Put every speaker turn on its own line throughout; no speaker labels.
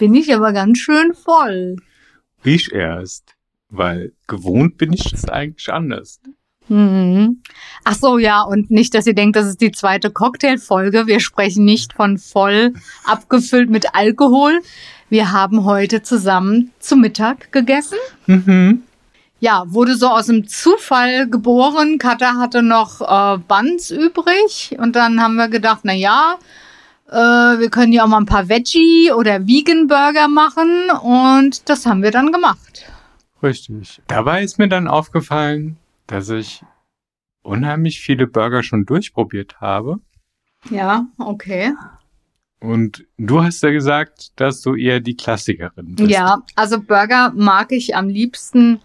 bin ich aber ganz schön voll.
Ich erst, weil gewohnt bin ich das eigentlich anders.
Mhm. Ach so, ja, und nicht, dass ihr denkt, das ist die zweite Cocktailfolge. Wir sprechen nicht von voll abgefüllt mit Alkohol. Wir haben heute zusammen zu Mittag gegessen.
Mhm.
Ja, wurde so aus dem Zufall geboren. Katha hatte noch äh, Buns übrig und dann haben wir gedacht, na ja, äh, wir können ja auch mal ein paar Veggie oder Vegan Burger machen und das haben wir dann gemacht.
Richtig. Dabei ist mir dann aufgefallen, dass ich unheimlich viele Burger schon durchprobiert habe.
Ja, okay.
Und du hast ja gesagt, dass du eher die Klassikerin bist.
Ja, also Burger mag ich am liebsten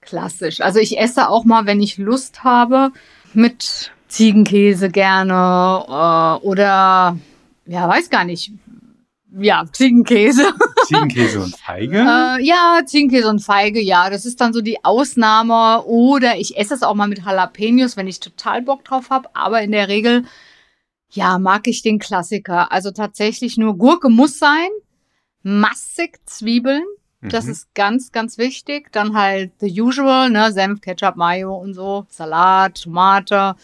klassisch. Also ich esse auch mal, wenn ich Lust habe, mit Ziegenkäse gerne äh, oder ja, weiß gar nicht. Ja, Ziegenkäse.
Ziegenkäse und Feige?
Äh, ja, Ziegenkäse und Feige, ja. Das ist dann so die Ausnahme. Oder ich esse es auch mal mit Jalapenos, wenn ich total Bock drauf habe. Aber in der Regel, ja, mag ich den Klassiker. Also tatsächlich nur Gurke muss sein. Massig Zwiebeln. Das
Mhm.
ist ganz, ganz wichtig. Dann halt the usual, ne? Senf, Ketchup, Mayo und so. Salat, Tomate.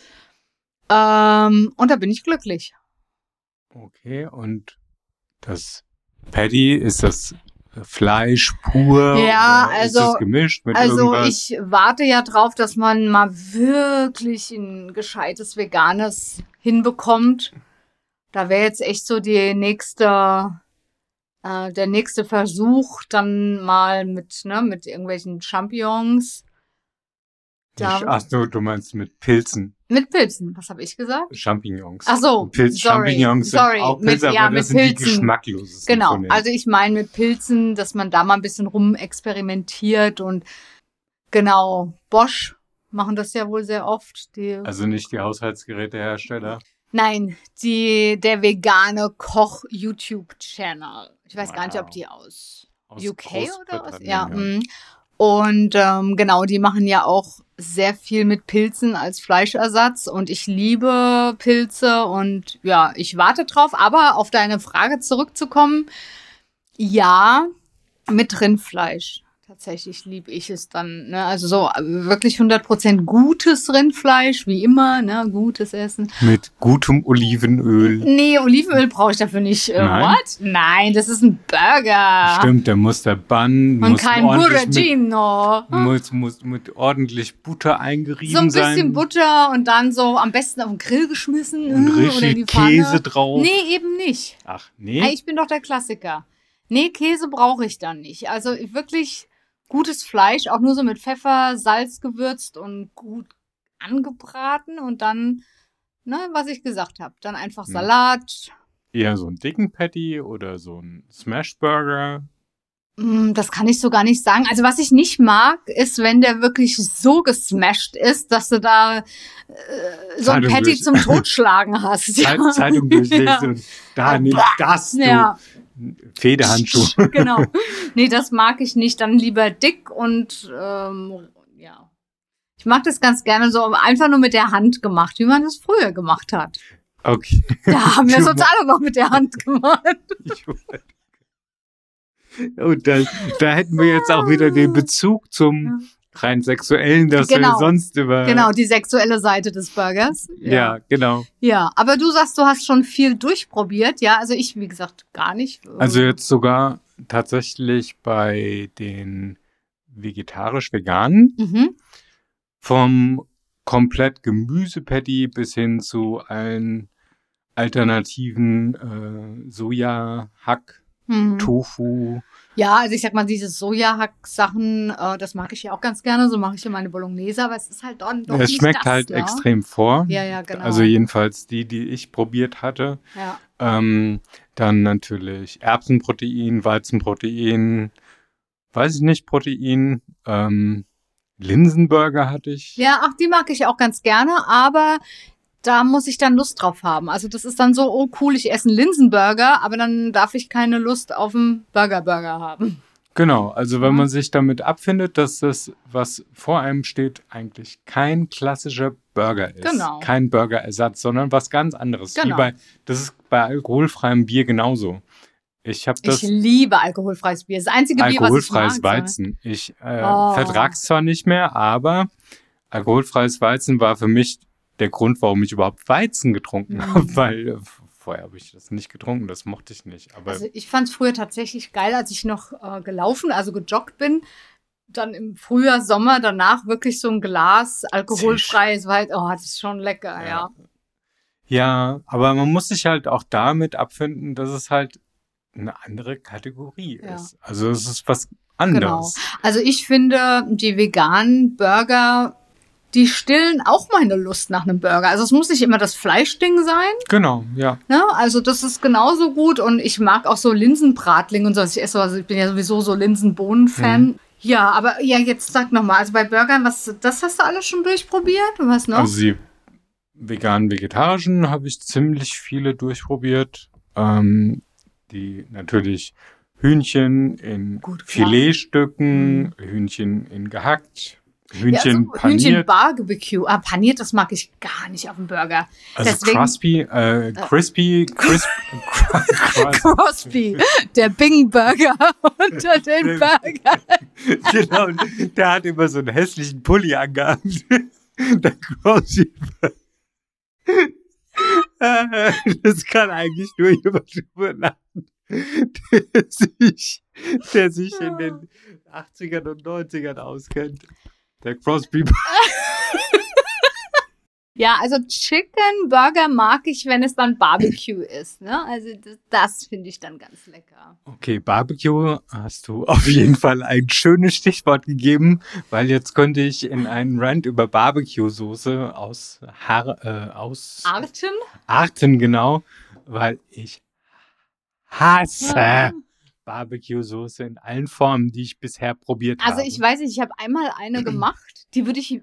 Ähm, und da bin ich glücklich.
Okay, und das Patty, ist das Fleisch pur?
Ja, also-
gemischt mit
Also
irgendwas?
ich warte ja drauf, dass man mal wirklich ein gescheites Veganes hinbekommt. Da wäre jetzt echt so die nächste, äh, der nächste Versuch, dann mal mit, ne, mit irgendwelchen Champignons. Da,
Ach so, du meinst mit Pilzen,
mit Pilzen, was habe ich gesagt?
Champignons.
Ach so,
Pilz,
sorry,
Champignons
sorry,
sind auch
mit-
Pilze,
ja,
aber
mit
das sind die
Pilzen.
geschmacklosesten
Genau, also ich meine mit Pilzen, dass man da mal ein bisschen rumexperimentiert und genau, Bosch machen das ja wohl sehr oft. Die,
also nicht die Haushaltsgerätehersteller.
nein, die, der vegane Koch-YouTube-Channel. Ich weiß gar nicht, ob
Wow.
die aus
Aus
UK oder aus,
Großbritannien,
ja. Und ähm, genau, die machen ja auch sehr viel mit Pilzen als Fleischersatz und ich liebe Pilze und ja, ich warte drauf. Aber auf deine Frage zurückzukommen, ja, mit Rindfleisch. Tatsächlich liebe ich es dann. Ne? Also so äh, wirklich 100% gutes Rindfleisch, wie immer, ne? gutes Essen.
Mit gutem Olivenöl.
Nee, Olivenöl brauche ich dafür nicht. Äh,
Nein?
what? Nein, das ist ein Burger.
Stimmt, der muss der Bann
Und
muss
kein
ordentlich mit,
Burragino.
muss, muss mit ordentlich Butter eingerieben
So ein bisschen
sein.
Butter und dann so am besten auf den Grill geschmissen.
und
oder in
richtig
die Pfanne.
Käse drauf.
Nee, eben nicht.
Ach, nee.
Ich bin doch der Klassiker. Nee, Käse brauche ich dann nicht. Also wirklich gutes Fleisch, auch nur so mit Pfeffer, Salz gewürzt und gut angebraten und dann, ne, was ich gesagt habe, dann einfach
Hm.
Salat.
Eher so einen dicken Patty oder so ein Smashburger.
Mm, Das kann ich so gar nicht sagen. Also was ich nicht mag, ist, wenn der wirklich so gesmashed ist, dass du da äh, so ein Patty
durch.
zum Totschlagen hast.
Zeit, Zeitung durchlesen
Ja.
da nimm das, du.
Ja,
Federhandschuh.
genau. Nee, das mag ich nicht. Dann lieber dick und ähm, ja. Ich mag das ganz gerne so einfach nur mit der Hand gemacht, wie man das früher gemacht hat.
Okay.
Da haben wir es uns alle noch mit der Hand gemacht.
Ich Und da, da hätten wir jetzt auch wieder den Bezug zum rein sexuellen, dass wir
Genau.
sonst über.
Genau, die sexuelle Seite des Burgers.
Ja, genau.
Ja, aber du sagst, du hast schon viel durchprobiert, ja? Also ich, wie gesagt, gar nicht.
Also jetzt sogar tatsächlich bei den vegetarisch-veganen
Mhm.
vom komplett Gemüsepatty bis hin zu allen alternativen äh, Soja-Hack,
Mhm.
Tofu.
Ja, also ich sag mal, diese Sojahack-Sachen, äh, das mag ich ja auch ganz gerne. So mache ich ja meine Bolognese, aber es ist halt doch, doch
es schmeckt
das,
halt
ja?
extrem vor.
Ja, ja, genau.
Also jedenfalls die, die ich probiert hatte.
ja.
Ähm, dann natürlich Erbsenprotein, Weizenprotein, weiß ich nicht, Protein. Ähm, Linsenburger hatte ich.
ja, ach, die mag ich auch ganz gerne, aber da muss ich dann Lust drauf haben. Also das ist dann so, oh cool, ich esse einen Linsenburger, aber dann darf ich keine Lust auf einen Burger-Burger haben.
Genau, also wenn man sich damit abfindet, dass das, was vor einem steht, eigentlich kein klassischer Burger ist.
Genau.
Kein Burgerersatz, sondern was ganz anderes.
Genau.
Wie bei, das ist bei alkoholfreiem Bier genauso. Ich habe das
ich liebe alkoholfreies Bier. Das einzige Bier, was ich
alkoholfreies. Weizen. Ich äh,
Oh.
vertrag's zwar nicht mehr, aber alkoholfreies Weizen war für mich der Grund, warum ich überhaupt Weizen getrunken
Mhm.
habe, weil äh, vorher habe ich das nicht getrunken, das mochte ich nicht. Aber
Also ich fand es früher tatsächlich geil, als ich noch äh, gelaufen, also gejoggt bin. Dann im Frühjahr, Sommer, danach wirklich so ein Glas alkoholfreies Weizen. Oh, das ist schon lecker, ja.
Ja. ja, aber man muss sich halt auch damit abfinden, dass es halt eine andere Kategorie
Ja.
ist. Also es ist was anderes.
Also ich finde, die veganen Burger, die stillen auch meine Lust nach einem Burger. Also es muss nicht immer das Fleischding sein.
Genau, ja.
Ne? Also das ist genauso gut und ich mag auch so Linsenbratling und so. Also ich esse, also ich bin ja sowieso so Linsenbohnen-Fan.
Mhm.
Ja, aber ja, jetzt sag noch mal, also bei Burgern, was, das hast du alles schon durchprobiert? Und was noch?
Also die veganen, vegetarischen habe ich ziemlich viele durchprobiert. Ähm, die natürlich Hühnchen in
Gut.
Filetstücken, Hühnchen in gehackt,
ja,
Hühnchen
also Hühnchen Barbecue. Ah, paniert, das mag ich gar nicht auf dem Burger.
also
deswegen-
crispy, äh, crispy, crisp, crisp,
Crosby, der Bing Burger unter den Burgern.
genau, der hat immer so einen hässlichen Pulli angehabt. Der Crosby. Äh, Das kann eigentlich nur jemand drüber lachen, der sich, der sich in den 80ern und 90ern auskennt. Der Crosby.
Ja, also Chicken Burger mag ich, wenn es dann Barbecue ist. Ne? Also das, das finde ich dann ganz lecker.
Okay, Barbecue hast du auf jeden Fall ein schönes Stichwort gegeben, weil jetzt könnte ich in einen Rant über Barbecue-Soße aus, Har äh, aus
Arten?
Arten genau, weil ich hasse
Ja.
Barbecue-Soße in allen Formen, die ich bisher probiert habe.
Also ich weiß nicht, ich habe einmal eine gemacht, die würde ich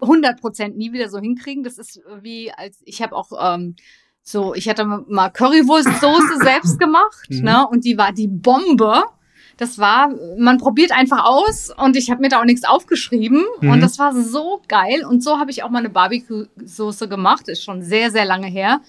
100% nie wieder so hinkriegen. Das ist wie als ich habe auch ähm, so, ich hatte mal Currywurstsoße selbst gemacht,
Mhm.
ne? Und die war die Bombe. Das war, man probiert einfach aus und ich habe mir da auch nichts aufgeschrieben
Mhm.
und das war so geil und so habe ich auch mal eine Barbecue-Soße gemacht, ist schon sehr sehr lange her,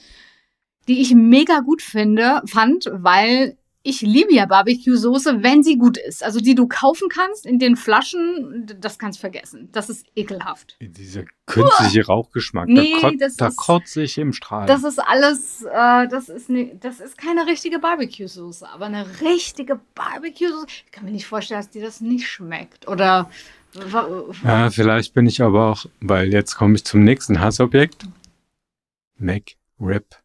die ich mega gut finde, fand, weil ich liebe ja Barbecue-Soße, wenn sie gut ist. Also die du kaufen kannst in den Flaschen, das kannst du vergessen. Das ist ekelhaft.
Dieser künstliche Rauchgeschmack,
Nee,
da, kot,
das
da
ist-
kotze ich im Strahl.
Das ist alles, äh, das ist ne, das ist keine richtige Barbecue-Soße, aber eine richtige Barbecue-Soße. Ich kann mir nicht vorstellen, dass dir das nicht schmeckt. Oder
ja, vielleicht bin ich aber auch, weil jetzt komme ich zum nächsten Hassobjekt. McRib.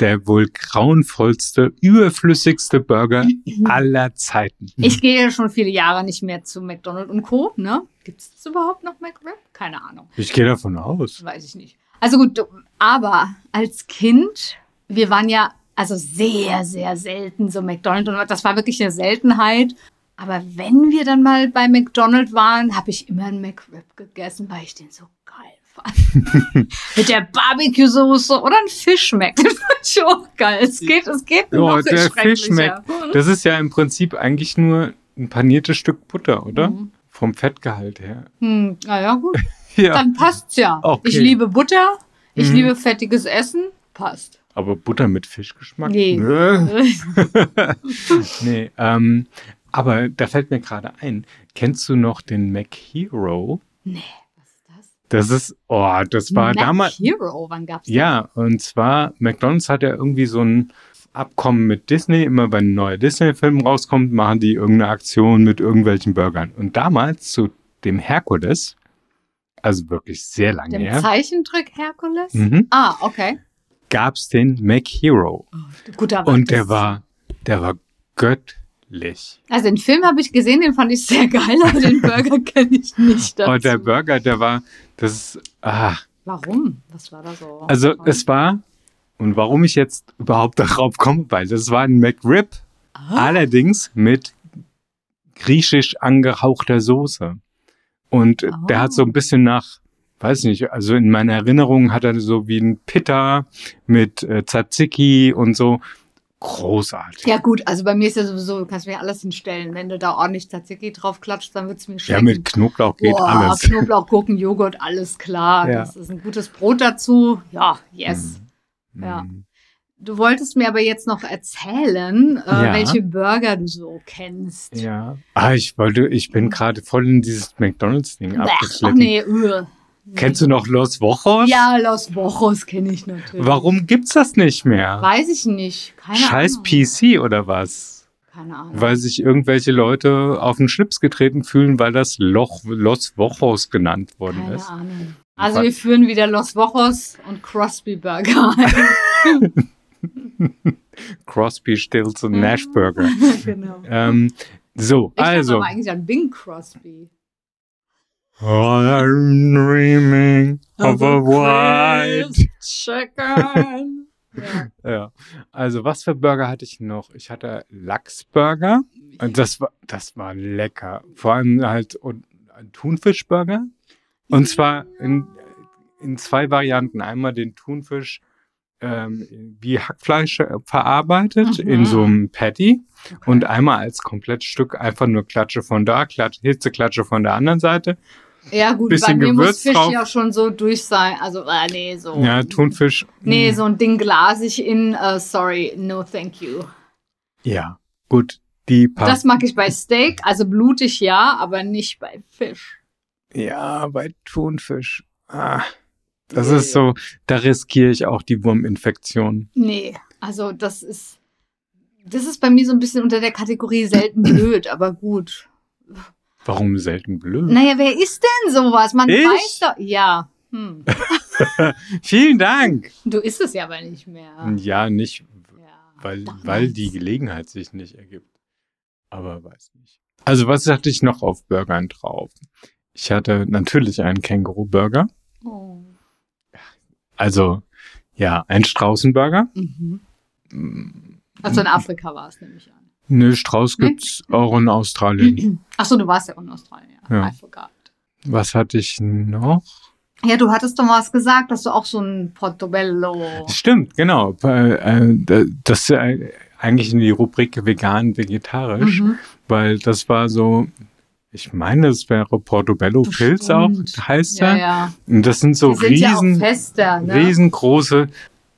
Der wohl grauenvollste, überflüssigste Burger aller Zeiten.
ich gehe ja schon viele Jahre nicht mehr zu McDonald's und Co. Ne? Gibt es das überhaupt noch McRib? Keine Ahnung.
Ich gehe davon aus.
Weiß ich nicht. Also gut, aber als Kind, wir waren ja also sehr, sehr selten so McDonald's und das war wirklich eine Seltenheit. Aber wenn wir dann mal bei McDonald's waren, habe ich immer einen McRib gegessen, weil ich den so geil. Mit der Barbecue-Soße oder ein Fischmac. Den fand ich auch geil. Es geht, es geht
Oh,
noch
der. Fischmac. Das ist ja im Prinzip eigentlich nur ein paniertes Stück Butter, oder?
Mhm.
Vom Fettgehalt her.
Hm, naja, gut.
Ja.
Dann passt's ja.
Okay.
Ich liebe Butter, ich
Mhm.
liebe fettiges Essen. Passt.
Aber Butter mit Fischgeschmack?
Nee.
Nee, ähm, aber da fällt mir gerade ein. Kennst du noch den Mac Hero?
nee, das?
Ist, oh, das war damals.
Hero, wann gab's das?
Ja, und zwar, McDonalds hat ja irgendwie so ein Abkommen mit Disney. Immer wenn ein neuer Disney-Film rauskommt, machen die irgendeine Aktion mit irgendwelchen Burgern. Und damals zu dem Herkules, also wirklich sehr lange
Dem
her,
Zeichentrick Herkules?
mhm,
Ah, okay.
gab's den Mac Hero.
Gut, aber
Und der war, der war göttlich.
Also den Film habe ich gesehen, den fand ich sehr geil, aber den Burger kenne ich nicht. Dazu.
Und der Burger, der war, das ist, ah,
Warum? Was war da so?
also es war, und warum ich jetzt überhaupt darauf komme, weil das war ein McRib,
Ah,
allerdings mit griechisch angehauchter Soße. Und äh, der
Oh.
hat so ein bisschen nach, weiß nicht, also in meiner Erinnerung hat er so wie ein Pitta mit äh, Tzatziki und so. Großartig.
ja gut, also bei mir ist ja sowieso, du kannst mir alles hinstellen. Wenn du da ordentlich Tzatziki drauf klatscht, dann wird's mir
Ja,
schmecken.
mit Knoblauch geht
Boah,
alles.
Knoblauch, Gurken, Joghurt, alles klar.
Ja.
Das ist ein gutes Brot dazu. Ja, yes. Ja.
Mhm.
du wolltest mir aber jetzt noch erzählen, äh,
Ja.
welche Burger du so kennst.
Ja. Ah, ich wollte, ich bin gerade voll in dieses McDonalds-Ding
Bäh, Ach
abgeschliffen.
nee, öh.
Kennst du noch Los Wochos?
Ja, Los Wochos kenne ich natürlich.
Warum gibt's das nicht mehr?
Weiß ich nicht. Keine
Scheiß
Ahnung.
PC oder was?
Keine Ahnung.
Weil sich irgendwelche Leute auf den Schlips getreten fühlen, weil das Loch Los Wochos genannt worden
Keine
ist.
Ahnung. Also wir führen wieder Los Wochos und Crosby Burger ein.
Crosby, Stills und. Nash Burger.
genau.
ähm, so,
Ich
also.
aber eigentlich an Bing Crosby.
I'm dreaming of a white.
Chicken. ja.
Ja. Also, was für Burger hatte ich noch? Ich hatte Lachsburger. Das war, das war lecker. Vor allem halt und ein Thunfischburger. Und zwar in, in zwei Varianten. Einmal den Thunfisch ähm, wie Hackfleisch äh, verarbeitet
Mhm.
in so einem Patty.
Okay.
Und einmal als Komplettstück einfach nur Klatsche von da, Klatsche, Hitzeklatsche von der anderen Seite.
Ja, gut,
bisschen
bei mir
Gewürz
muss Fisch
drauf.
ja schon so durch sein. Also, äh, nee, so.
Ja, Thunfisch.
Nee,
mm,
so ein Ding glasig in, äh, sorry, no thank you.
Ja, gut. Die paar
Das mag ich bei Steak, also blutig ja, aber nicht bei Fisch.
Ja, bei Thunfisch. Ah, das ist so, da riskiere ich auch die Wurminfektion.
Nee, also das ist, das ist bei mir so ein bisschen unter der Kategorie selten blöd, aber gut.
Warum selten blöd?
Naja, wer ist denn sowas? Man
Ich?
weiß doch, ja. Hm.
Vielen Dank.
Du isst es ja aber nicht mehr.
Ja, nicht,
Ja,
weil, weil die Gelegenheit sich nicht ergibt. Aber weiß nicht. Also, was hatte ich noch auf Burgern drauf? Ich hatte natürlich einen Känguru-Burger.
Oh.
Also, ja, ein Straußenburger.
Mhm. Also in Afrika war es nämlich an.
Nö, Strauß
Nee?
gibt's auch in Australien.
Achso, du warst ja auch in Australien. Ja.
Ja.
I forgot.
Was hatte ich noch?
Ja, du hattest doch was gesagt, dass du auch so ein Portobello.
Stimmt, genau. Äh, äh, Das ist eigentlich in die Rubrik vegan, vegetarisch,
Mhm.
weil das war so, ich meine, es wäre Portobello Pilz auch, heißt
Ja,
er.
ja.
Und das sind so
sind ja
riesen,
fester, ne?
riesengroße,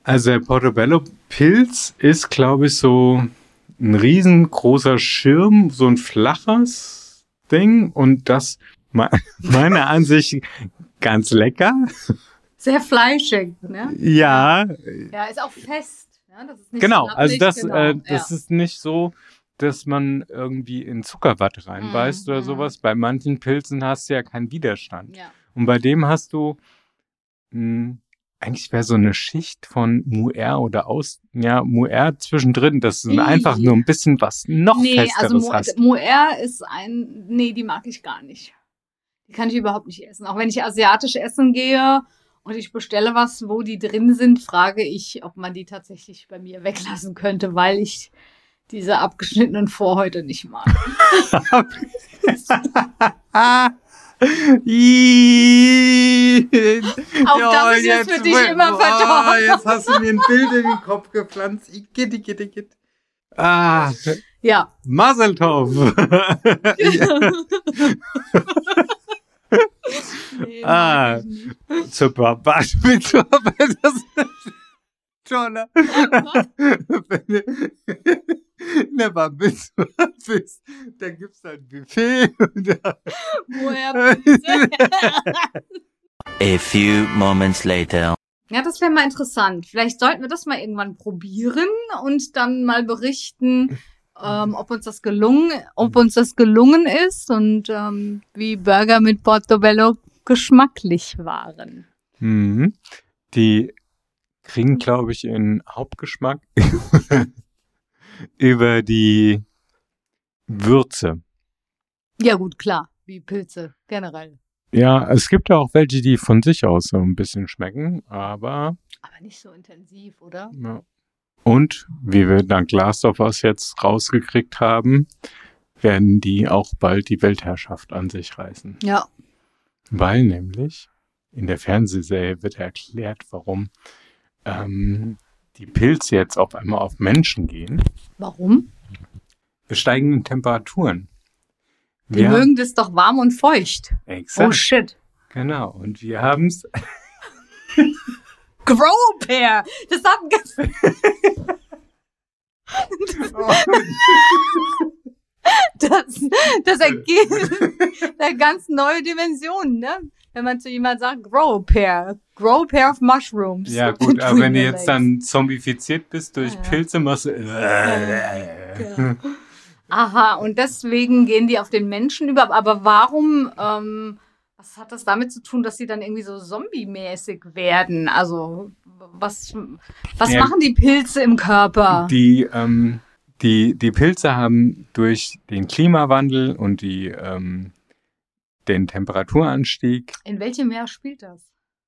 also der Portobello Pilz ist, glaube ich, so ein riesengroßer Schirm, so ein flaches Ding und das me- meiner Ansicht ganz lecker.
Sehr fleischig, ne?
Ja,
Ja, ist auch fest. Ne?
Genau, also das,
genau.
äh, das
ja.
ist nicht so, dass man irgendwie in Zuckerwatte reinbeißt
Mhm,
oder
mhm.
sowas. Bei manchen Pilzen hast du ja keinen Widerstand.
Ja.
Und bei dem hast du, mh, eigentlich wäre so eine Schicht von Muer oder aus, ja, Muer zwischendrin, du
Ih.
einfach nur ein bisschen was noch
Nee,
Festeres
also
hast.
Moer ist ein. Nee, die mag ich gar nicht. Die kann ich überhaupt nicht essen. Auch wenn ich asiatisch essen gehe und ich bestelle was, wo die drin sind, frage ich, ob man die tatsächlich bei mir weglassen könnte, weil ich diese abgeschnittenen Vorhäute nicht mag. Auch
Ja,
das ist jetzt für dich immer verdorben.
Jetzt hast du mir ein Bild in den Kopf gepflanzt. Igitt, igitt, igitt. Ah,
Ja.
Mazel Tov.
Nee,
Ah. Super, warte mit das Toller. Na, mal bis du bist, da gibt's ein Buffet.
Woher?
A few moments later.
Ja, das wäre mal interessant. Vielleicht sollten wir das mal irgendwann probieren und dann mal berichten, ähm, ob uns das gelungen, ob uns das gelungen ist und ähm, wie Burger mit Portobello geschmacklich waren.
mhm. Die kriegen, glaube ich, in Hauptgeschmack über die Würze.
Ja, gut, klar. Wie Pilze generell.
Ja, es gibt ja auch welche, die von sich aus so ein bisschen schmecken, aber
Aber nicht so intensiv, oder?
Ja. Und wie wir dank Last of Us jetzt rausgekriegt haben, werden die auch bald die Weltherrschaft an sich reißen.
Ja.
Weil nämlich in der Fernsehserie wird erklärt, warum ähm, die Pilze jetzt auf einmal auf Menschen gehen.
Warum?
Wir steigen in Temperaturen.
Die
Wir
mögen das doch warm und feucht.
exakt,
Oh shit.
genau. Und wir haben es
Grow Pair. Das hat ein ganz, das, das ergibt eine ganz neue Dimension, ne? Wenn man zu jemandem sagt, Grow Pair. Grow Pair of Mushrooms.
Ja, gut, aber wenn du jetzt dann zombifiziert bist durch
Ja.
Pilze, machst du.
Ja. Aha, und deswegen gehen die auf den Menschen über. Aber warum, ähm, was hat das damit zu tun, dass sie dann irgendwie so zombie-mäßig werden? Also, was, was
Ja.
machen die Pilze im Körper?
Die, ähm, die, die Pilze haben durch den Klimawandel und die, ähm, den Temperaturanstieg,
In welchem Jahr spielt das?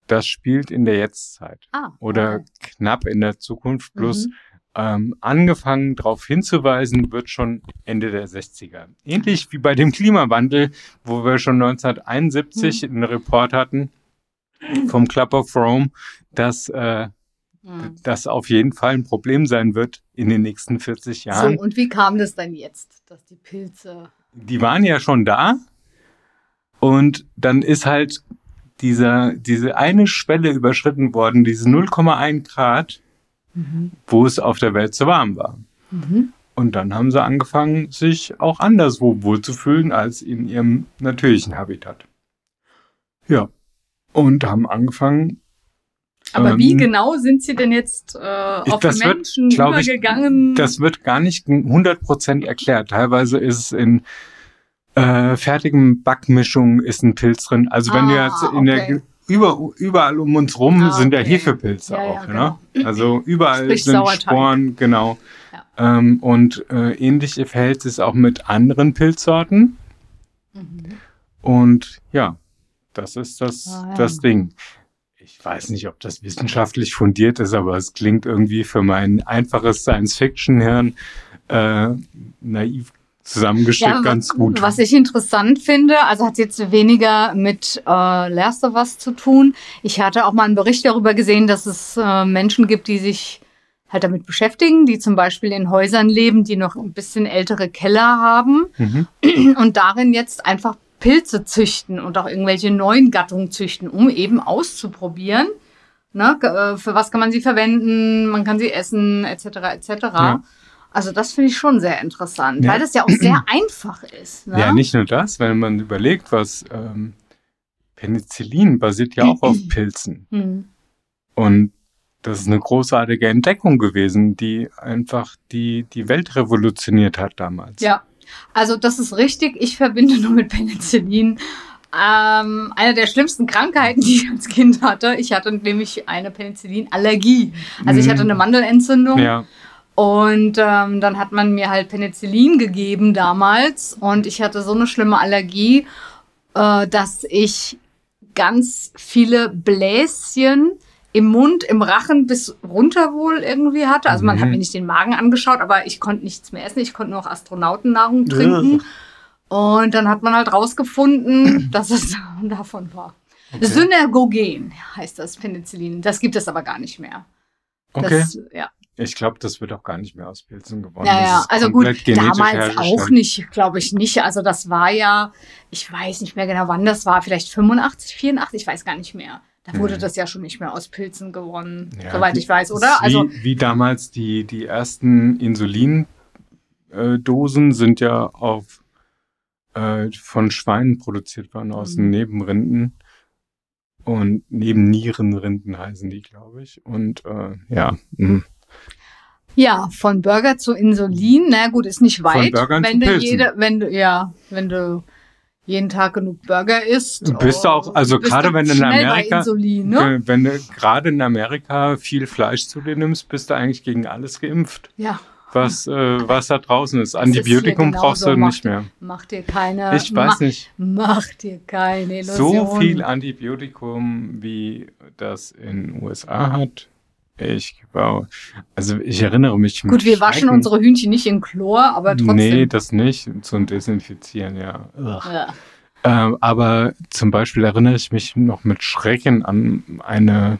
das spielt in der Jetztzeit
Ah.
oder
okay.
knapp in der Zukunft. Bloß
Mhm.
ähm, angefangen darauf hinzuweisen, wird schon Ende der 60er. Ähnlich wie bei dem Klimawandel, wo wir schon 1971
Mhm.
einen Report hatten vom Club of Rome, dass äh,
Mhm.
das auf jeden Fall ein Problem sein wird in den nächsten 40
So,
Jahren.
und wie kam das dann jetzt, dass die Pilze.
Die waren ja schon da und dann ist halt dieser, diese eine Schwelle überschritten worden, diese 0,1 Grad,
Mhm.
wo es auf der Welt zu warm war.
Mhm.
Und dann haben sie angefangen, sich auch anderswo wohlzufühlen als in ihrem natürlichen Habitat. Ja. Und haben angefangen.
Aber wie
ähm,
genau sind sie denn jetzt äh, auf
das
die
wird,
Menschen
glaub ich,
übergegangen?
Das wird gar nicht 100% erklärt. Teilweise ist es in äh, fertigen Backmischungen ist ein Pilz drin. Also wenn
Ah,
jetzt in der
okay.
über, überall um uns rum
Ah,
sind ja
okay.
Hefepilze
Ja, ja,
auch. ne? Also überall
Sprich
sind
Sauerteig.
Sporen, genau.
Ja.
Ähm, und äh, ähnlich verhält es auch mit anderen Pilzsorten.
Mhm.
Und ja, das ist das,
Ah, ja.
das Ding. Ich weiß nicht, ob das wissenschaftlich fundiert ist, aber es klingt irgendwie für mein einfaches Science-Fiction-Hirn äh, naiv zusammengestrickt
Ja,
ganz gut.
Was ich interessant finde, also hat jetzt weniger mit äh, Last of Us zu tun. Ich hatte auch mal einen Bericht darüber gesehen, dass es äh, Menschen gibt, die sich halt damit beschäftigen, die zum Beispiel in Häusern leben, die noch ein bisschen ältere Keller haben
mhm.
und darin jetzt einfach Pilze züchten und auch irgendwelche neuen Gattungen züchten, um eben auszuprobieren. Ne, äh, für was kann man sie verwenden? Man kann sie essen, etc. etc.
Ja.
Also das finde ich schon sehr interessant,
Ja.
weil das ja auch sehr einfach ist. Ne?
Ja, nicht nur das, wenn man überlegt, was ähm, Penicillin basiert ja auch auf Pilzen.
Hm.
Und das ist eine großartige Entdeckung gewesen, die einfach die, die Welt revolutioniert hat damals.
Ja, also das ist richtig. Ich verbinde nur mit Penicillin ähm, eine der schlimmsten Krankheiten, die ich als Kind hatte. Ich hatte nämlich eine Penicillinallergie. Also ich
Mhm.
hatte eine Mandelentzündung.
Ja,
Und ähm, dann hat man mir halt Penicillin gegeben damals und ich hatte so eine schlimme Allergie, äh, dass ich ganz viele Bläschen im Mund, im Rachen bis runter wohl irgendwie hatte. Also man
Mhm.
hat mir nicht den Magen angeschaut, aber ich konnte nichts mehr essen. Ich konnte nur noch Astronautennahrung trinken. Und dann hat man halt rausgefunden, dass es davon war.
Okay.
Synergogen heißt das Penicillin. Das gibt es aber gar nicht mehr.
okay.
Das, ja.
Ich glaube, das wird auch gar nicht mehr aus Pilzen gewonnen.
Ja, also gut, damals auch nicht, glaube ich nicht. Also das war ja, ich weiß nicht mehr genau, wann das war, vielleicht 85, 84, ich weiß gar nicht mehr. Da wurde
Mhm.
das ja schon nicht mehr aus Pilzen gewonnen,
Ja,
soweit
die-
ich weiß, oder? Also
wie, wie damals die, die ersten Insulindosen sind ja auf äh, von Schweinen produziert worden, aus
Mhm.
den Nebenrinden. Und Nebennierenrinden heißen die, glaube ich. Und äh, ja, mh.
Ja, von Burger zu Insulin, na gut, ist nicht weit.
Burgern
wenn
zu
du
Pilzen.
jede, wenn du, ja, wenn du jeden Tag genug Burger isst.
Du bist
oh,
auch- also gerade wenn du in Amerika-
Insulin, ne?
Wenn du gerade in Amerika viel Fleisch zu dir nimmst, bist du eigentlich gegen alles geimpft,
Ja,
was, äh, was da draußen ist.
Das ist
Antibiotikum
genauso,
brauchst du nicht mehr.
mach dir keine.
Ich weiß
mach,
nicht.
Mach dir keine
So
Illusionen.
viel Antibiotikum, wie das in den USA hat. Ich, wow. Also ich erinnere mich.
Gut, wir waschen
Schrecken-
unsere Hühnchen nicht in Chlor, aber trotzdem.
Nee, das nicht. Zum Desinfizieren, ja.
Ja.
Ähm, aber zum Beispiel erinnere ich mich noch mit Schrecken an eine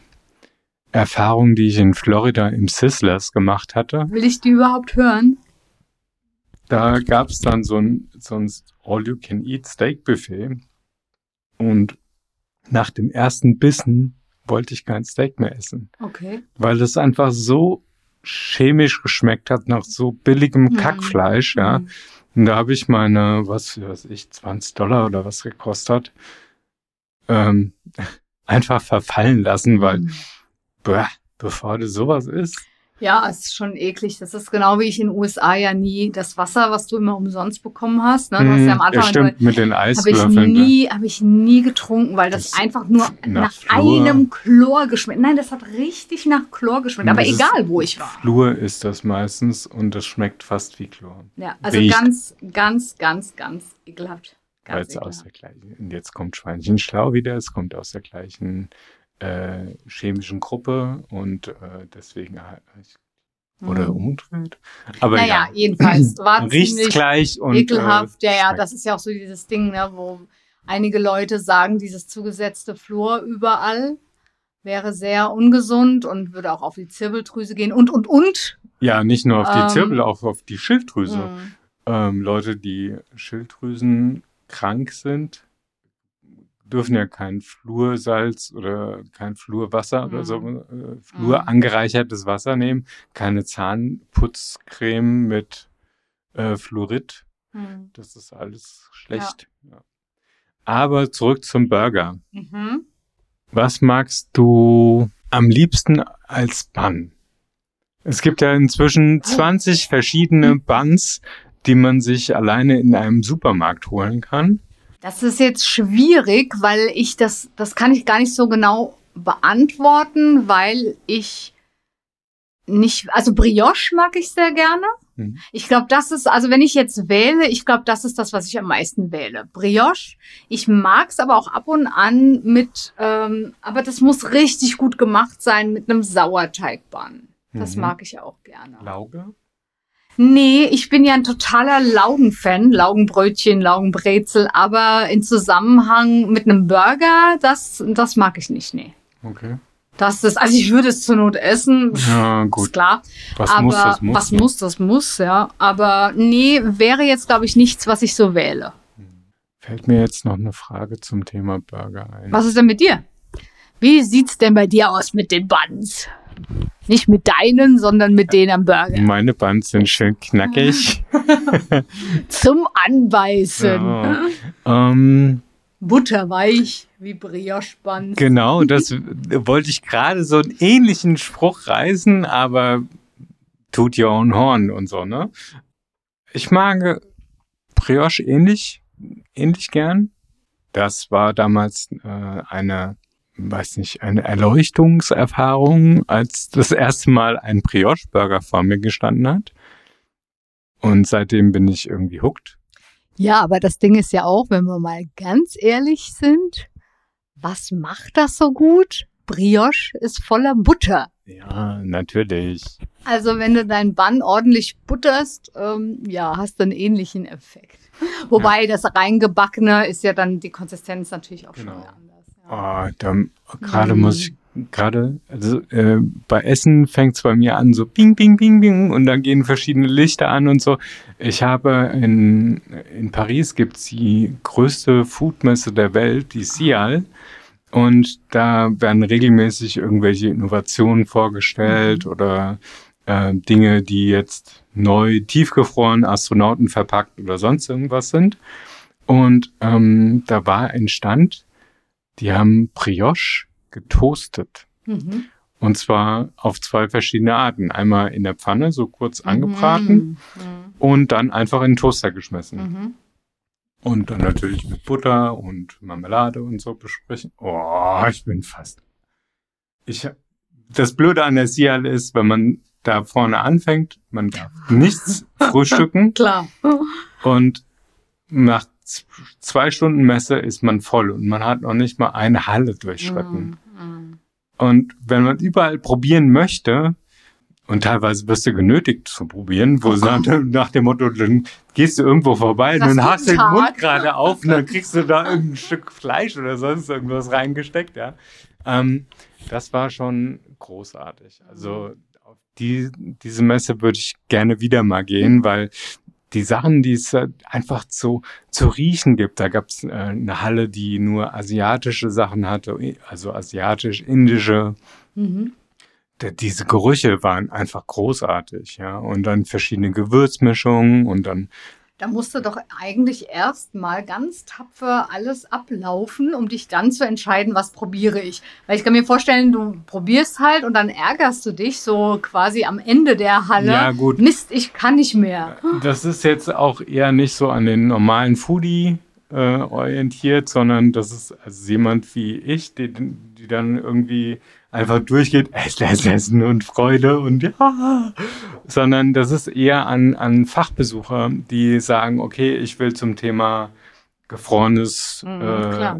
Erfahrung, die ich in Florida im Sizzlers gemacht hatte.
Will ich die überhaupt hören?
Da gab es dann so ein, so ein All-You-Can-Eat-Steak-Buffet. Und nach dem ersten Bissen wollte ich kein Steak mehr essen.
Okay.
Weil es einfach so chemisch geschmeckt hat nach so billigem
Mhm.
Kackfleisch, ja.
Mhm.
Und da habe ich meine, was weiß ich, 20 Dollar oder was gekostet ähm, einfach verfallen lassen, weil,
Mhm.
bäh, bevor du sowas isst.
Ja, es ist schon eklig. Das ist genau wie ich in den USA ja nie das Wasser, was du immer umsonst bekommen hast. Ne? Du hast ja am
Mm,
Anfang
stimmt, mit den
habe ich
Eiswürfeln.
nie, habe ich nie getrunken, weil das,
Das
einfach nur
nach
nach, einem Chlor geschmeckt. Nein, das hat richtig nach Chlor geschmeckt. Aber
Das ist-
egal, wo ich war.
Flur ist das meistens und das schmeckt fast wie Chlor.
Ja, also
Riecht.
ganz, ganz, ganz, ganz ekelhaft. Ganz
es aus
ekelhaft.
der gleichen, und jetzt kommt Schweinchen schlau wieder, es kommt aus der gleichen äh, chemischen Gruppe und äh, deswegen oder
Mhm.
umgedreht. Aber
Naja,
ja,
jedenfalls war ziemlich
gleich und
ekelhaft.
Äh,
ja, ja, das ist ja auch so dieses Ding, ne, wo einige Leute sagen, dieses zugesetzte Fluor überall wäre sehr ungesund und würde auch auf die Zirbeldrüse gehen und, und, und.
ja, nicht nur auf die
ähm,
Zirbel, auch auf die Schilddrüse.
Mhm.
Ähm, Leute, die Schilddrüsen krank sind, dürfen ja kein Flursalz oder kein Flurwasser oder
Mhm.
so, äh, Flur angereichertes Wasser nehmen, keine Zahnputzcreme mit äh, Fluorid.
Mhm.
Das ist alles schlecht. Ja. Aber zurück zum Burger.
Mhm.
Was magst du am liebsten als Bun? Es gibt ja inzwischen 20 verschiedene Buns, die man sich alleine in einem Supermarkt holen kann.
Das ist jetzt schwierig, weil ich das, das kann ich gar nicht so genau beantworten, weil ich nicht, also Brioche mag ich sehr gerne.
Mhm.
Ich glaube, das ist, also wenn ich jetzt wähle, ich glaube, das ist das, was ich am meisten wähle. Brioche. Ich mag es aber auch ab und an mit, ähm, aber das muss richtig gut gemacht sein mit einem Sauerteigbahn. Das
Mhm.
mag ich auch gerne.
Lauge?
Nee, ich bin ja ein totaler Laugen-Fan, Laugenbrötchen, Laugenbrezel, aber in Zusammenhang mit einem Burger, das, das mag ich nicht, nee.
Okay.
Das ist, also ich würde es zur Not essen,
Ja,
ist
gut.
klar.
Was
aber
muss, das muss.
was
ne?
muss, das muss, ja. Aber nee, wäre jetzt, glaube ich, nichts, was ich so wähle.
Fällt mir jetzt noch eine Frage zum Thema Burger ein.
Was ist denn mit dir? Wie sieht's denn bei dir aus mit den Buns? Nicht mit deinen, sondern mit denen am Burger.
Meine Buns sind schön knackig.
Zum Anbeißen.
Ja. ähm,
Butterweich wie Brioche-Buns.
genau, das wollte ich gerade so einen ähnlichen Spruch reißen, aber tut your own horn und so, ne? Ich mag Brioche ähnlich, ähnlich gern. Das war damals äh, eine, weiß nicht, eine Erleuchtungserfahrung, als das erste Mal ein Brioche-Burger vor mir gestanden hat. Und seitdem bin ich irgendwie hooked.
Ja, aber das Ding ist ja auch, wenn wir mal ganz ehrlich sind, was macht das so gut? Brioche ist voller Butter.
Ja, natürlich.
Also wenn du deinen Bann ordentlich butterst, ähm, ja, hast du einen ähnlichen Effekt. Wobei das reingebackene ist ja dann die Konsistenz natürlich auch schon
Genau.
wieder anders.
Oh, da, gerade
Mhm.
muss ich, gerade, also äh, bei Essen fängt es bei mir an, so bing, bing, bing, bing und dann gehen verschiedene Lichter an und so. Ich habe in, in Paris gibt's die größte Foodmesse der Welt, die Cial. Und da werden regelmäßig irgendwelche Innovationen vorgestellt oder äh, Dinge, die jetzt neu tiefgefroren, Astronauten verpackt oder sonst irgendwas sind. Und ähm, da war ein Stand, die haben Brioche getoastet.
Mhm.
Und zwar auf zwei verschiedene Arten. Einmal in der Pfanne, so kurz angebraten,
Mhm.
und dann einfach in den Toaster geschmissen.
Mhm.
Und dann natürlich mit Butter und Marmelade und so besprechen. Oh, ich bin fast. Ich, das Blöde an der Sial ist, wenn man da vorne anfängt, man darf nichts frühstücken
Klar.
und nach zwei Stunden Messe ist man voll und man hat noch nicht mal eine Halle durchschritten.
Mhm.
Und wenn man überall probieren möchte, und teilweise wirst du genötigt zu probieren, wo
Oh
nach, dem- nach dem Motto, dann gehst du irgendwo vorbei
Sagst
dann hast du den? Mund gerade auf und dann kriegst du da irgendein Stück Fleisch oder sonst irgendwas reingesteckt, ja. Ähm, das war schon großartig. Also auf die, diese Messe würde ich gerne wieder mal gehen, weil die Sachen, die es einfach zu, zu riechen gibt. Da gab es äh, eine Halle, die nur asiatische Sachen hatte, also asiatisch-indische.
Mhm.
Diese Gerüche waren einfach großartig, ja. Und dann verschiedene Gewürzmischungen und dann
Da musst du doch eigentlich erst mal ganz tapfer alles ablaufen, um dich dann zu entscheiden, was probiere ich. Weil ich kann mir vorstellen, du probierst halt und dann ärgerst du dich so quasi am Ende der Halle.
Ja, gut.
Mist, ich kann nicht mehr.
Das ist jetzt auch eher nicht so an den normalen Foodie äh, orientiert, sondern das ist also jemand wie ich, die, die dann irgendwie einfach durchgeht, Essen, Essen, Essen und Freude und ja, sondern das ist eher an, an Fachbesucher, die sagen, okay, ich will zum Thema gefrorenes
Mhm,
äh.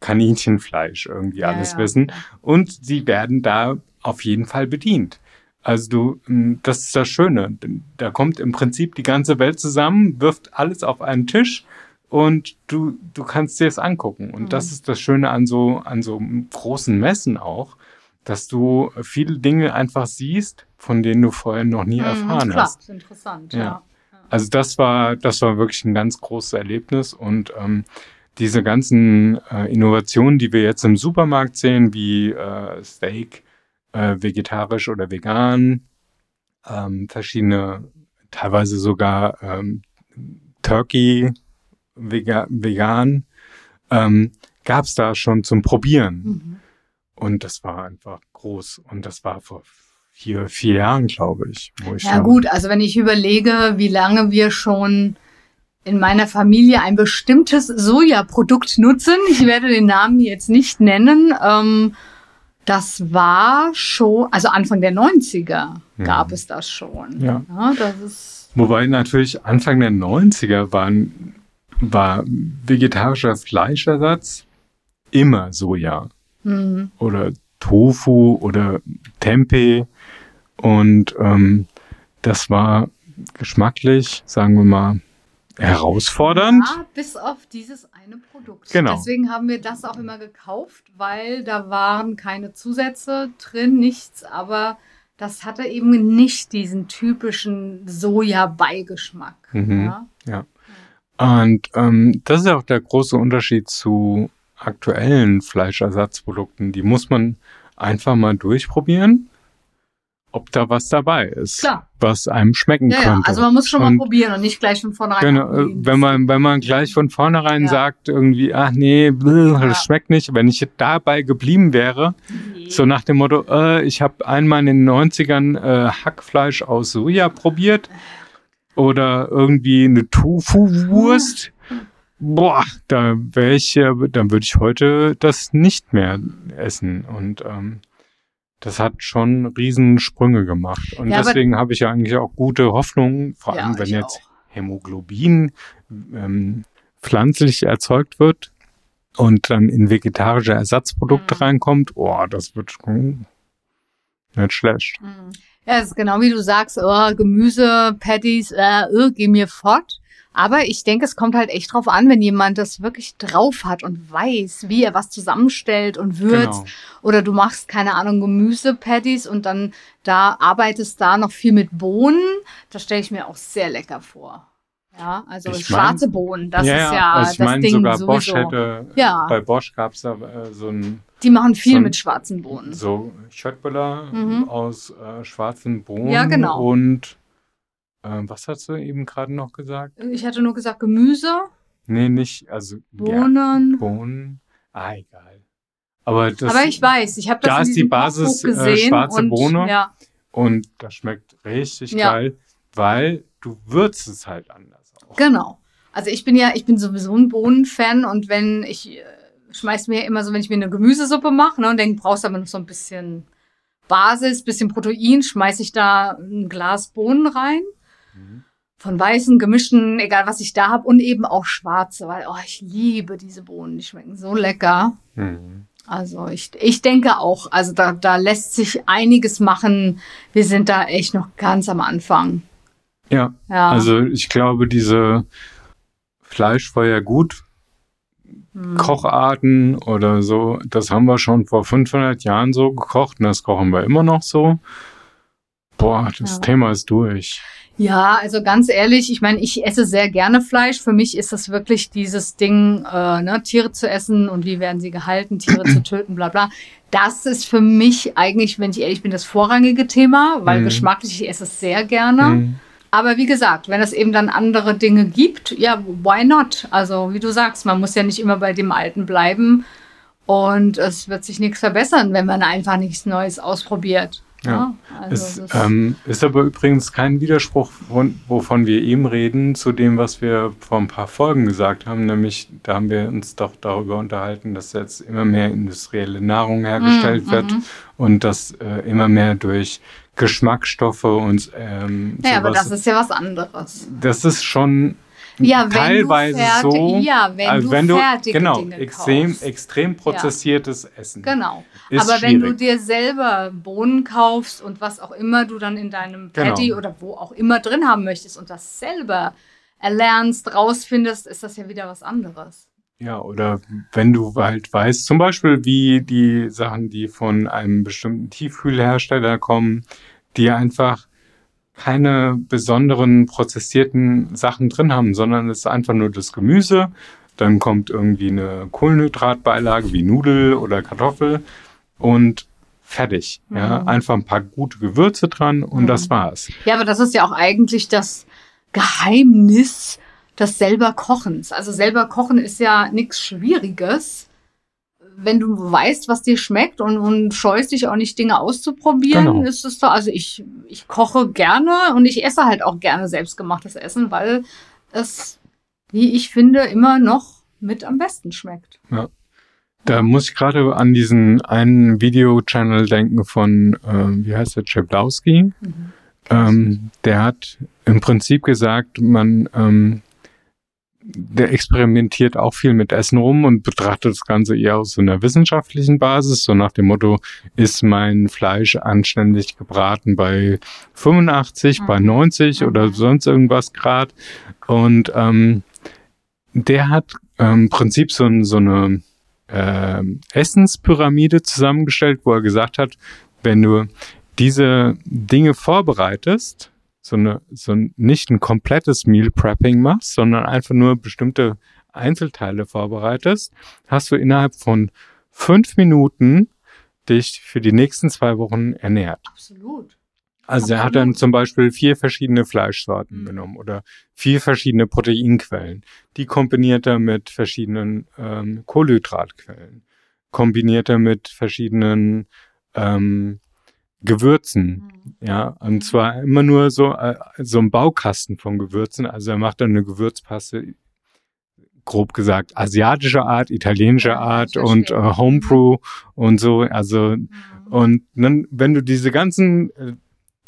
Kaninchenfleisch irgendwie
Ja,
alles
ja.
wissen und sie werden da auf jeden Fall bedient. Also du, mh, das ist das Schöne. Da kommt im Prinzip die ganze Welt zusammen, wirft alles auf einen Tisch und du, du kannst dir es angucken. Und
Mhm.
das ist das Schöne an so, an so großen Messen auch, dass du viele Dinge einfach siehst, von denen du vorher noch nie
Mhm,
erfahren
klar,
hast.
ist interessant.
Ja.
Ja.
Also das war, das war wirklich ein ganz großes Erlebnis und ähm, diese ganzen äh, Innovationen, die wir jetzt im Supermarkt sehen, wie äh, Steak, äh, vegetarisch oder vegan, ähm, verschiedene, teilweise sogar ähm, Turkey vega vegan, ähm, gab es da schon zum Probieren.
Mhm.
Und das war einfach groß. Und das war vor vier, vier Jahren, glaube ich. Ich
Ja gut, also wenn ich überlege, wie lange wir schon in meiner Familie ein bestimmtes Sojaprodukt nutzen, ich werde den Namen jetzt nicht nennen, ähm, das war schon, also Anfang der 90er gab
Mhm.
es das schon.
Ja.
das ist,
Wobei natürlich Anfang der 90er waren, war vegetarischer Fleischersatz immer Soja
hm,
oder Tofu oder Tempeh. Und ähm, das war geschmacklich, sagen wir mal, herausfordernd.
ja, bis auf dieses eine Produkt.
Genau.
Deswegen haben wir das auch immer gekauft, weil da waren keine Zusätze drin, nichts, aber das hatte eben nicht diesen typischen Soja-Beigeschmack.
Mhm.
Ja?
Und ähm, das ist ja auch der große Unterschied zu aktuellen Fleischersatzprodukten. Die muss man einfach mal durchprobieren, ob da was dabei ist,
Klar.
was einem schmecken
Ja, ja,
könnte.
also man muss schon mal
Und-
probieren und nicht gleich von vornherein.
Genau, äh, wenn man, wenn man gleich von vornherein
Ja.
sagt, irgendwie, ach nee, bläh,
Ja.
das schmeckt nicht, wenn ich dabei geblieben wäre,
Nee.
so nach dem Motto, äh, ich habe einmal in den 90ern äh, Hackfleisch aus Soja probiert oder irgendwie eine Tofu-Wurst. Boah, da wäre ich, dann würde ich heute das nicht mehr essen. Und ähm, das hat schon Riesensprünge gemacht. Und
Ja,
deswegen habe ich ja eigentlich auch gute Hoffnung, vor
Ja,
allem wenn
ich
jetzt
auch.
Hämoglobin ähm, pflanzlich erzeugt wird und dann in vegetarische Ersatzprodukte
Mhm.
reinkommt, oh, das wird schon nicht schlecht.
Mhm. Ja, es ist genau wie du sagst, oh, Gemüse, Patties, äh, äh, geh mir fort. Aber ich denke, es kommt halt echt drauf an, wenn jemand das wirklich drauf hat und weiß, wie er was zusammenstellt und würzt.
Genau.
Oder du machst, keine Ahnung, Gemüse-Patties und dann da arbeitest da noch viel mit Bohnen. Das stelle ich mir auch sehr lecker vor. Ja, also
Ich mein-
schwarze Bohnen, das
ja,
ist ja
also ich
das
meine
Ding
sogar
sowieso.
Bosch hätte,
Ja.
bei Bosch gab es da äh, so ein
Die machen viel
so
mit schwarzen Bohnen.
so Schöttböller
Mhm.
aus äh, schwarzen Bohnen
Ja, genau.
und äh, was hast du eben gerade noch gesagt?
Ich hatte nur gesagt Gemüse,
Nee, nicht, also ja,
Bohnen.
Bohnen. Ah, egal. Aber das
Aber ich weiß, ich habe das
da ist die Basis, äh,
gesehen
schwarze
und,
Bohne.
Ja,
und das schmeckt richtig
Ja.
geil, weil du würzt es halt anders auch.
genau. Also ich bin ja, ich bin sowieso ein Bohnenfan und wenn ich äh, schmeiß mir immer so, wenn ich mir eine Gemüsesuppe mache ne, und denke, brauchst aber noch so ein bisschen Basis, bisschen Protein, schmeiß ich da ein Glas Bohnen rein.
Mhm.
Von weißen, gemischten, egal was ich da habe und eben auch schwarze, weil oh, ich liebe diese Bohnen, die schmecken so lecker.
Mhm.
Also ich, ich denke auch, also da, da lässt sich einiges machen. Wir sind da echt noch ganz am Anfang.
Ja,
Ja.
also ich glaube, diese Fleischfeuer gut
Hm.
Kocharten oder so, das haben wir schon vor 500 Jahren so gekocht und das kochen wir immer noch so. Boah, das
Ja.
Thema ist durch.
Ja, also ganz ehrlich, ich meine, ich esse sehr gerne Fleisch. Für mich ist das wirklich dieses Ding, äh, ne, Tiere zu essen und wie werden sie gehalten, Tiere zu töten, bla bla. Das ist für mich eigentlich, wenn ich ehrlich bin, das vorrangige Thema, weil
Mhm.
geschmacklich, ich esse es sehr gerne.
Mhm.
Aber wie gesagt, wenn es eben dann andere Dinge gibt, ja, why not? Also wie du sagst, man muss ja nicht immer bei dem Alten bleiben und es wird sich nichts verbessern, wenn man einfach nichts Neues ausprobiert.
Ja.
also
Es ähm, ist aber übrigens kein Widerspruch, von, wovon wir eben reden, zu dem, was wir vor ein paar Folgen gesagt haben. Nämlich, da haben wir uns doch darüber unterhalten, dass jetzt immer mehr industrielle Nahrung hergestellt
Mm,
wird
mhm.
und dass äh, immer mehr durch Geschmacksstoffe und ähm,
ja, aber das ist ja was anderes.
das ist schon
Ja, wenn
teilweise
du fertig,
so,
ja, wenn
also
du
wenn du genau
Dinge
extrem
kaufst.
extrem prozessiertes Essen.
Genau. Aber wenn du
schwierig.
dir selber Bohnen kaufst und was auch immer du dann in deinem
Genau.
Patty oder wo auch immer drin haben möchtest und das selber erlernst, rausfindest, ist das ja wieder was anderes.
Ja, oder wenn du halt weißt, zum Beispiel wie die Sachen, die von einem bestimmten Tiefkühlhersteller kommen, die einfach keine besonderen prozessierten Sachen drin haben, sondern es ist einfach nur das Gemüse. Dann kommt irgendwie eine Kohlenhydratbeilage wie Nudel oder Kartoffel und fertig. Ja,
Mhm.
einfach ein paar gute Gewürze dran und
Mhm.
das war's.
Ja, aber das ist ja auch eigentlich das Geheimnis des selber Kochens. Also selber kochen ist ja nichts Schwieriges. Wenn du weißt, was dir schmeckt und, und scheust dich auch nicht, Dinge auszuprobieren,
Genau.
ist es doch, also ich, ich koche gerne und ich esse halt auch gerne selbstgemachtes Essen, weil es, wie ich finde, immer noch mit am besten schmeckt.
Da muss ich gerade an diesen einen Video-Channel denken von, äh, wie heißt der, Czeblowski. Ähm, der hat im Prinzip gesagt, man, ähm, der experimentiert auch viel mit Essen rum und betrachtet das Ganze eher aus so einer wissenschaftlichen Basis, so nach dem Motto, ist mein Fleisch anständig gebraten bei 85, bei
Mhm.
90 oder
Mhm.
sonst irgendwas Grad. Und ähm, der hat ähm, im Prinzip so, so eine ähm, Essenspyramide zusammengestellt, wo er gesagt hat, wenn du diese Dinge vorbereitest, so eine, so ein, nicht ein komplettes Meal Prepping machst, sondern einfach nur bestimmte Einzelteile vorbereitest, hast du innerhalb von fünf Minuten dich für die nächsten zwei Wochen ernährt.
Absolut.
Also er hat
Absolut.
dann zum Beispiel vier verschiedene Fleischsorten
Mhm.
genommen oder vier verschiedene Proteinquellen. Die kombiniert er mit verschiedenen ähm, Kohlenhydratquellen. Kombiniert er mit verschiedenen ähm, Gewürzen.
Mhm.
Ja, und zwar immer nur so, äh, so ein Baukasten von Gewürzen. Also er macht dann eine Gewürzpaste, grob gesagt, asiatischer Art, italienischer
Ja,
Art und äh. Homebrew und so. Also
Mhm.
und dann, wenn du diese ganzen, äh,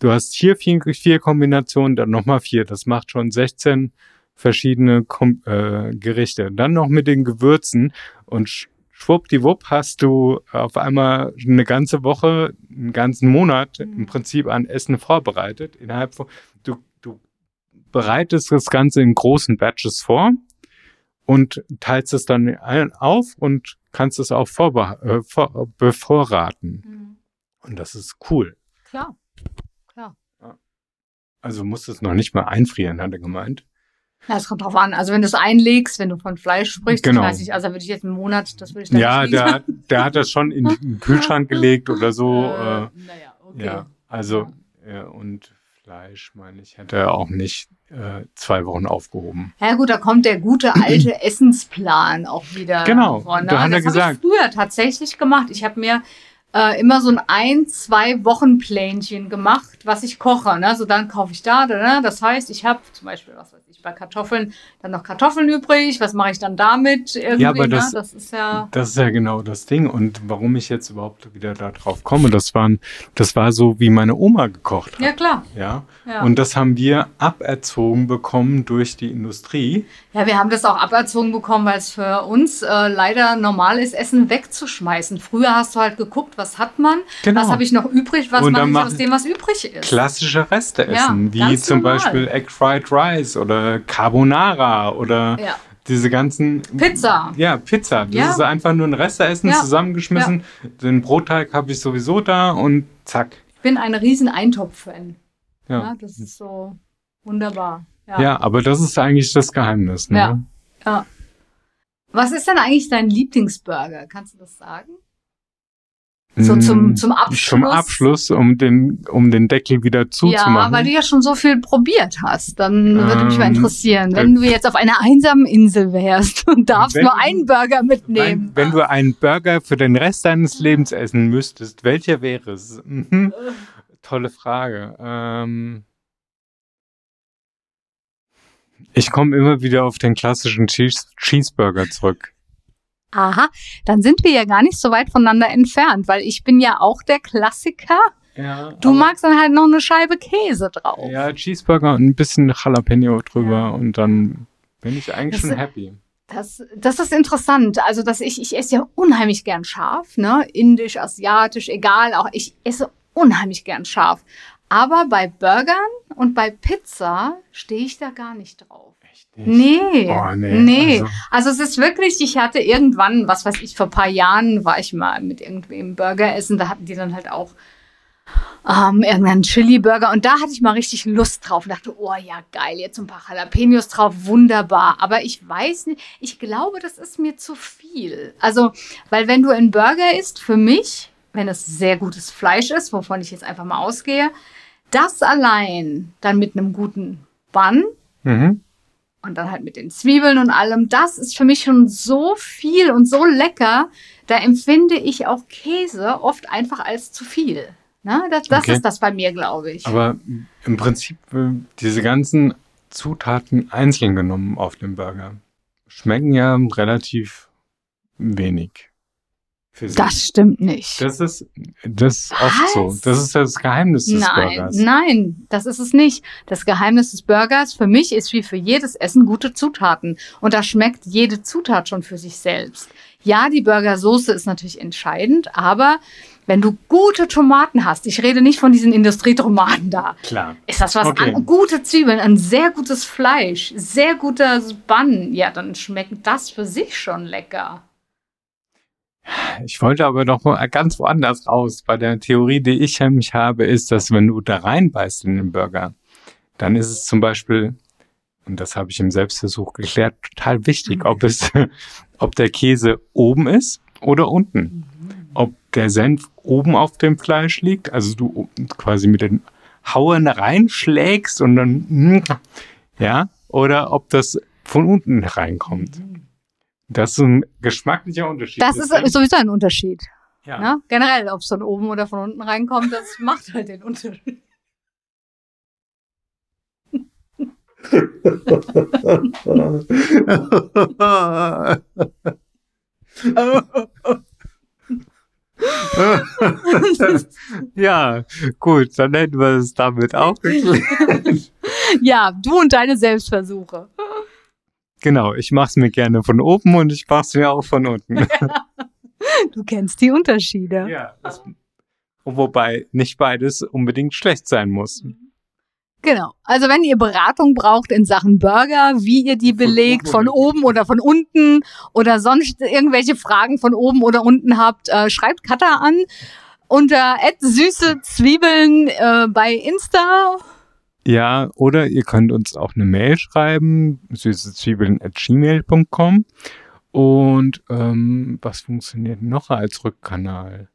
du hast hier vier, vier Kombinationen, dann nochmal vier, das macht schon 16 verschiedene Kom äh, Gerichte. Dann noch mit den Gewürzen und schwuppdiwupp hast du auf einmal eine ganze Woche, einen ganzen Monat
Mhm.
im Prinzip an Essen vorbereitet. Innerhalb von, du, du bereitest das Ganze in großen Batches vor und teilst es dann auf und kannst es auch äh, vor, bevorraten.
Mhm.
Und das ist cool.
Klar. Klar.
Also musst du es noch nicht mal einfrieren, hat er gemeint.
Ja, es kommt drauf an. Also wenn du es einlegst, wenn du von Fleisch sprichst,
Genau.
ich weiß nicht, also würde ich jetzt einen Monat, das würde ich dann
Ja,
nicht
der, hat- der hat das schon in den Kühlschrank gelegt oder so. Äh,
naja, okay.
Ja, also ja, und Fleisch, meine ich, hätte er auch nicht äh, zwei Wochen aufgehoben.
Ja gut, da kommt der gute alte Essensplan auch wieder.
Genau,
vor, ne?
da hat er
das habe
gesagt.
ich früher tatsächlich gemacht. Ich habe mir äh, immer so ein ein, zwei Wochen Plänchen gemacht, was ich koche. Ne? So dann kaufe ich da, da, ne? das heißt, ich habe zum Beispiel, was weiß ich, bei Kartoffeln dann noch Kartoffeln übrig. Was mache ich dann damit? Irgendwie,
Ja, aber das-
ne? das ist ja.
Das ist ja genau das Ding. Und warum ich jetzt überhaupt wieder da drauf komme, das waren, das war so, wie meine Oma gekocht hat.
Ja, klar.
Ja.
Ja.
Und das haben wir aberzogen bekommen durch die Industrie.
Ja, wir haben das auch aberzogen bekommen, weil es für uns äh, leider normal ist, Essen wegzuschmeißen. Früher hast du halt geguckt, was hat man,
Genau.
was habe ich noch übrig, was mache ich aus dem, was übrig ist.
klassische Reste
Ja,
essen, wie
ganz
zum
normal.
Beispiel Egg Fried Rice oder Carbonara oder
Ja.
diese ganzen
Pizza.
Ja, Pizza. Das
Ja.
ist einfach nur ein Resteessen
Ja.
zusammengeschmissen. Den Brotteig habe ich sowieso da und zack.
Ich bin ein riesen Eintopf-Fan.
Ja.
Ja, das ist so wunderbar.
Ja. aber das ist eigentlich das Geheimnis. Ne?
Ja. Ja. Was ist denn eigentlich dein Lieblingsburger? Kannst du das sagen? So zum,
Mm,
zum Abschluss.
Zum Abschluss, um den, um den Deckel wieder
Ja,
zuzumachen.
weil du ja schon so viel probiert hast. Dann würde mich mal
Ähm,
interessieren, wenn
äh,
du jetzt auf einer einsamen Insel wärst und darfst
Wenn-
nur einen Burger mitnehmen.
wenn, wenn du einen Burger für den Rest deines Lebens essen müsstest, welcher wäre es? Mhm. Tolle Frage. Ähm, ich komme immer wieder auf den klassischen Cheese Cheeseburger zurück.
Aha, dann sind wir ja gar nicht so weit voneinander entfernt, weil ich bin ja auch der Klassiker.
Ja,
Du magst dann halt noch eine Scheibe Käse drauf.
Ja, Cheeseburger und ein bisschen Jalapeno drüber
Ja.
und dann bin ich eigentlich
Das-
schon happy.
Das, das ist interessant. Also, dass ich, ich esse ja unheimlich gern scharf, ne? Indisch, asiatisch, egal. Auch ich esse unheimlich gern scharf. Aber bei Burgern und bei Pizza stehe ich da gar nicht drauf.
Echt nicht?
Nee.
Oh, nee.
nee.
Also-
Also, es ist wirklich, ich hatte irgendwann, was weiß ich, vor ein paar Jahren war ich mal mit irgendwem Burger essen. Da hatten die dann halt auch ähm, irgendeinen Chili-Burger. Und da hatte ich mal richtig Lust drauf und dachte, oh ja, geil, jetzt ein paar Jalapenos drauf, wunderbar. Aber ich weiß nicht, ich glaube, das ist mir zu viel. Also, weil wenn du einen Burger isst, für mich, wenn es sehr gutes Fleisch ist, wovon ich jetzt einfach mal ausgehe, das allein dann mit einem guten Bun
Mhm.
Und dann halt mit den Zwiebeln und allem, das ist für mich schon so viel und so lecker. Da empfinde ich auch Käse oft einfach als zu viel. Ne? Das, das
Okay.
ist das bei mir, glaube ich.
Aber im Prinzip diese ganzen Zutaten einzeln genommen auf dem Burger schmecken ja relativ wenig. Für sich.
das stimmt nicht.
Das ist, das ist oft so. Das ist das Geheimnis des
Nein,
Burgers.
nein, das ist es nicht. Das Geheimnis des Burgers für mich ist wie für jedes Essen gute Zutaten. Und da schmeckt jede Zutat schon für sich selbst. Ja, die Burgersoße ist natürlich entscheidend, aber wenn du gute Tomaten hast, ich rede nicht von diesen Industrietomaten da,
Klar.
ist das was
Okay.
an gute Zwiebeln, ein sehr gutes Fleisch, sehr guter Bun, ja, dann schmeckt das für sich schon lecker.
Ich wollte aber noch mal ganz woanders raus. Bei der Theorie, die ich nämlich habe, ist, dass wenn du da reinbeißt in den Burger, dann ist es zum Beispiel, und das habe ich im Selbstversuch geklärt, total wichtig, ob es, ob der Käse oben ist oder unten. Ob der Senf oben auf dem Fleisch liegt, also du quasi mit den Hauen reinschlägst und dann, mm, ja, oder ob das von unten reinkommt. Das ist ein geschmacklicher Unterschied.
Das ist
Deswegen-
sowieso ein Unterschied.
ja.
Ne? Generell, ob es von oben oder von unten reinkommt, das macht halt den Unterschied.
ja, gut, dann hätten wir es damit auch geklärt.
Ja, du und deine Selbstversuche.
Genau, ich mache es mir gerne von oben und ich mache es mir auch von unten.
Du kennst die Unterschiede.
ja, das, wobei nicht beides unbedingt schlecht sein muss.
Genau. Also wenn ihr Beratung braucht in Sachen Burger, wie ihr die belegt, von oben oder von unten oder sonst irgendwelche Fragen von oben oder unten habt, äh, schreibt Katha an unter süße Zwiebeln äh, bei Insta.
Ja, oder ihr könnt uns auch eine Mail schreiben, süßezwiebeln at gmail.com. Und ähm, was funktioniert noch als Rückkanal?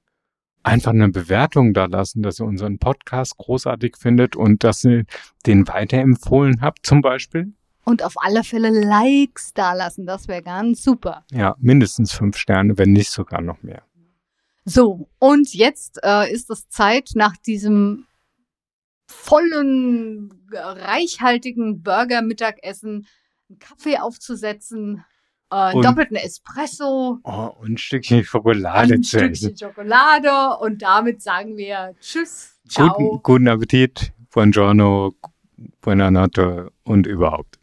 Einfach eine Bewertung da lassen, dass ihr unseren Podcast großartig findet und dass ihr den weiterempfohlen habt, zum Beispiel.
Und auf alle Fälle Likes da lassen. Das wäre ganz super.
Ja, mindestens fünf Sterne, wenn nicht sogar noch mehr.
So, und jetzt äh, ist es Zeit, nach diesem vollen, reichhaltigen Burger-Mittagessen einen Kaffee aufzusetzen, äh,
Und-
doppelten Espresso,
Oh, und ein Stückchen Schokolade
ein
zu essen.
Stückchen Schokolade und damit sagen wir Tschüss, ciao.
Guten, guten Appetit, buongiorno, buonanotte und überhaupt.